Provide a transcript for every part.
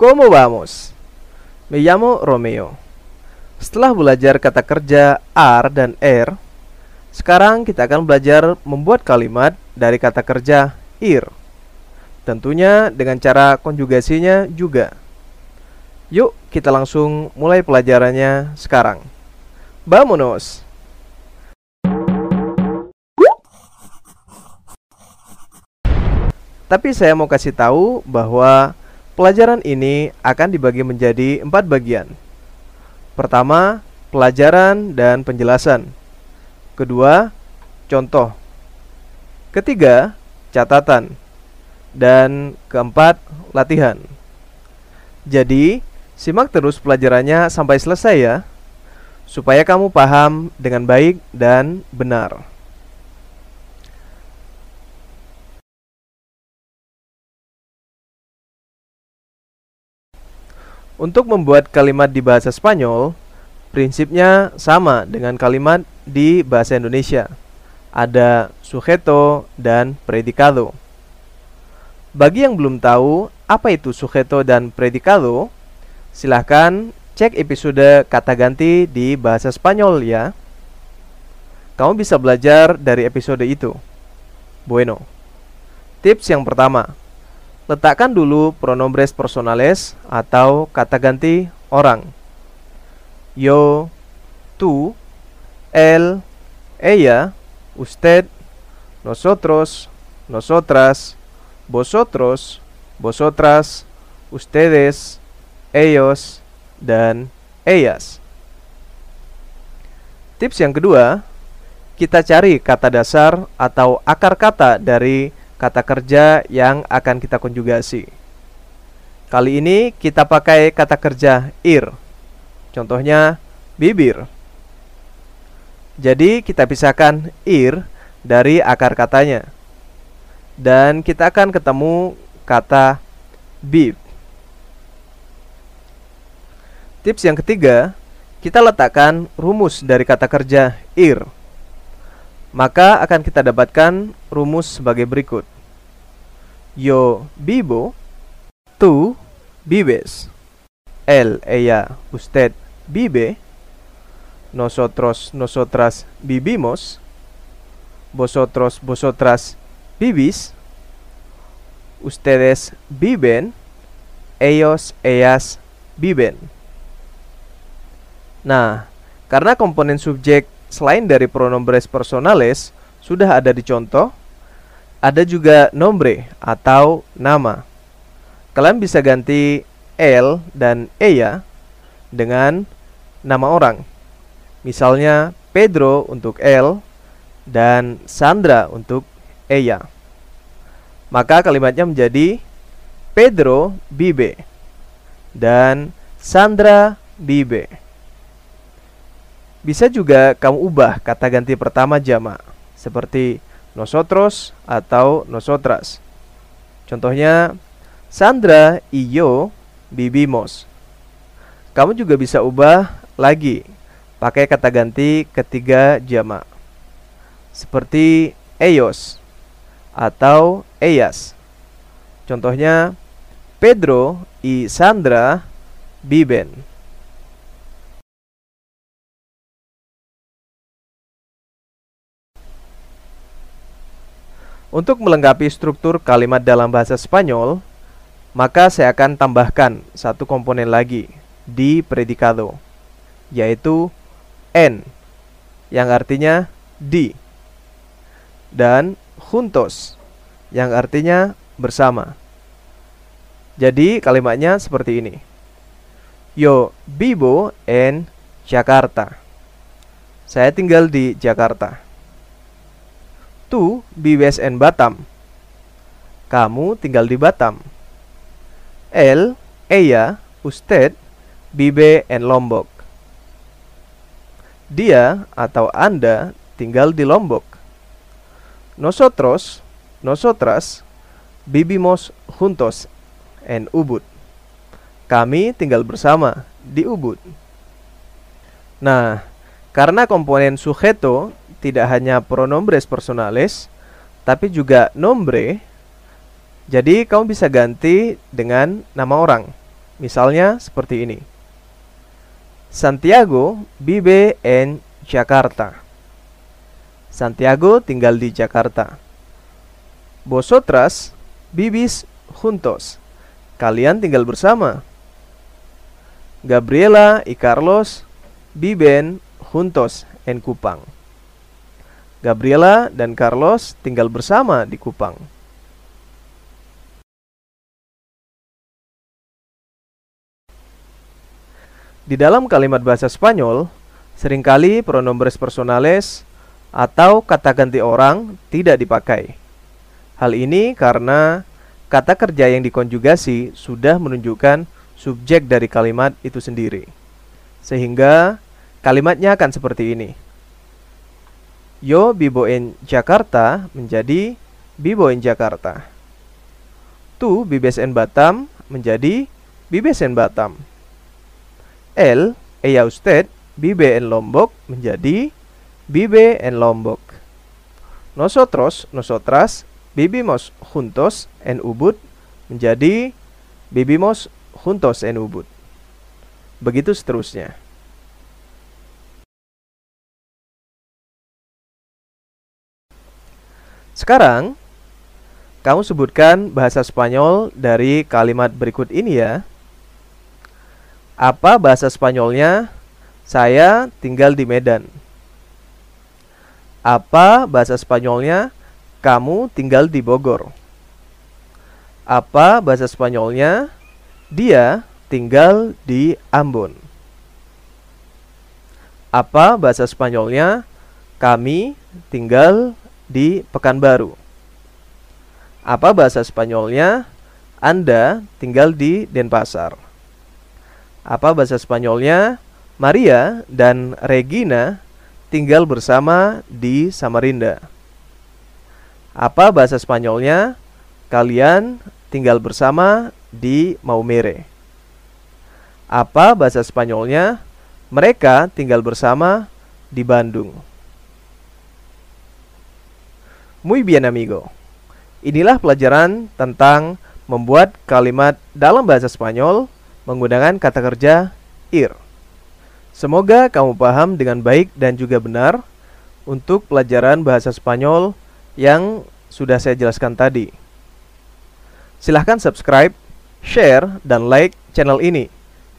¿cómo vamos? Me llamo Romeo. Setelah belajar kata kerja are dan er, sekarang kita akan belajar membuat kalimat dari kata kerja ir. Tentunya dengan cara konjugasinya juga. Yuk, kita langsung mulai pelajarannya sekarang. Vamonos! Tapi saya mau kasih tahu bahwa pelajaran ini akan dibagi menjadi empat bagian. Pertama, pelajaran dan penjelasan. Kedua, contoh. Ketiga, catatan. Dan keempat, latihan. Jadi, simak terus pelajarannya sampai selesai ya, supaya kamu paham dengan baik dan benar. Untuk membuat kalimat di bahasa Spanyol, prinsipnya sama dengan kalimat di bahasa Indonesia. Ada sujeto dan predicado. Bagi yang belum tahu apa itu sujeto dan predicado, silahkan cek episode kata ganti di bahasa Spanyol ya. Kamu bisa belajar dari episode itu. Bueno. Tips yang pertama, Letakkan dulu pronombres personales atau kata ganti orang. Yo, tú, él, ella, usted, nosotros, nosotras, vosotros, vosotras, ustedes, ellos, dan ellas. Tips yang kedua, kita cari kata dasar atau akar kata dari kata kerja yang akan kita konjugasi. Kali ini kita pakai kata kerja ir. Contohnya bibir. Jadi kita pisahkan ir dari akar katanya. Dan kita akan ketemu kata bib. Tips yang ketiga, kita letakkan rumus dari kata kerja ir. Maka akan kita dapatkan rumus sebagai berikut. Yo vivo, tú vives. Él, ella, usted vive. Nosotros, nosotras vivimos. Vosotros, vosotras vivís. Ustedes viven. Ellos, ellas viven. Nah, karena komponen subjek selain dari pronombres personales sudah ada di contoh, ada juga nombre atau nama. Kalian bisa ganti el dan ella dengan nama orang. Misalnya Pedro untuk el dan Sandra untuk ella. Maka kalimatnya menjadi Pedro vive dan Sandra vive. Bisa juga kamu ubah kata ganti pertama jamak seperti nosotros atau nosotras. Contohnya Sandra y yo vivimos. Kamu juga bisa ubah lagi pakai kata ganti ketiga jamak. Seperti ellos atau ellas. Contohnya Pedro y Sandra viven. Untuk melengkapi struktur kalimat dalam bahasa Spanyol, maka saya akan tambahkan satu komponen lagi di predikado, yaitu en, yang artinya di, dan juntos, yang artinya bersama. Jadi kalimatnya seperti ini. Yo vivo en Jakarta. Saya tinggal di Jakarta. Vives en Batam. Kamu tinggal di Batam. Él ella, usted, vive en Lombok. Dia atau Anda tinggal di Lombok. Nosotros, nosotras, vivimos juntos en Ubud. Kami tinggal bersama di Ubud. Nah, karena komponen sujeto tidak hanya pronombres personales, tapi juga nombre, jadi kamu bisa ganti dengan nama orang. Misalnya seperti ini. Santiago vive en Jakarta. Santiago tinggal di Jakarta. Vosotras vivís juntos. Kalian tinggal bersama. Gabriela y Carlos viven juntos en Kupang. Gabriela dan Carlos tinggal bersama di Kupang. Di dalam kalimat bahasa Spanyol, sering kali pronombres personales atau kata ganti orang tidak dipakai. Hal ini karena kata kerja yang dikonjugasi sudah menunjukkan subjek dari kalimat itu sendiri. Sehingga kalimatnya akan seperti ini. Yo vivo en Jakarta menjadi vivo en Jakarta. Tu vives en Batam menjadi vives en Batam. El, ella usted, en Lombok menjadi vive en Lombok. Nosotros, nosotras, vivimos juntos en Ubud menjadi vivimos juntos en Ubud. Begitu seterusnya. Sekarang, kamu sebutkan bahasa Spanyol dari kalimat berikut ini ya. Apa bahasa Spanyolnya? Saya tinggal di Medan. Apa bahasa Spanyolnya? Kamu tinggal di Bogor. Apa bahasa Spanyolnya? Dia tinggal di Ambon. Apa bahasa Spanyolnya? Kami tinggal di Pekanbaru. Apa bahasa Spanyolnya? Anda tinggal di Denpasar. Apa bahasa Spanyolnya? Maria dan Regina tinggal bersama di Samarinda. Apa bahasa Spanyolnya? Kalian tinggal bersama di Maumere. Apa bahasa Spanyolnya? Mereka tinggal bersama di Bandung. Muy bien amigo. Inilah pelajaran tentang membuat kalimat dalam bahasa Spanyol menggunakan kata kerja ir. Semoga kamu paham dengan baik dan juga benar untuk pelajaran bahasa Spanyol yang sudah saya jelaskan tadi. Silahkan subscribe, share, dan like channel ini.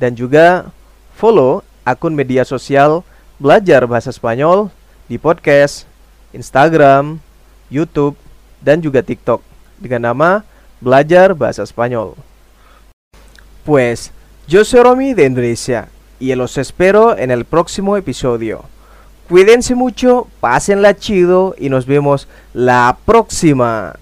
Dan juga follow akun media sosial belajar bahasa Spanyol di podcast, Instagram, YouTube, dan juga TikTok dengan nama Belajar Bahasa Spanyol. Pues Yo soy Romy de Indonesia y los espero en el próximo episodio. Cuídense mucho, pásenla chido y nos vemos la próxima.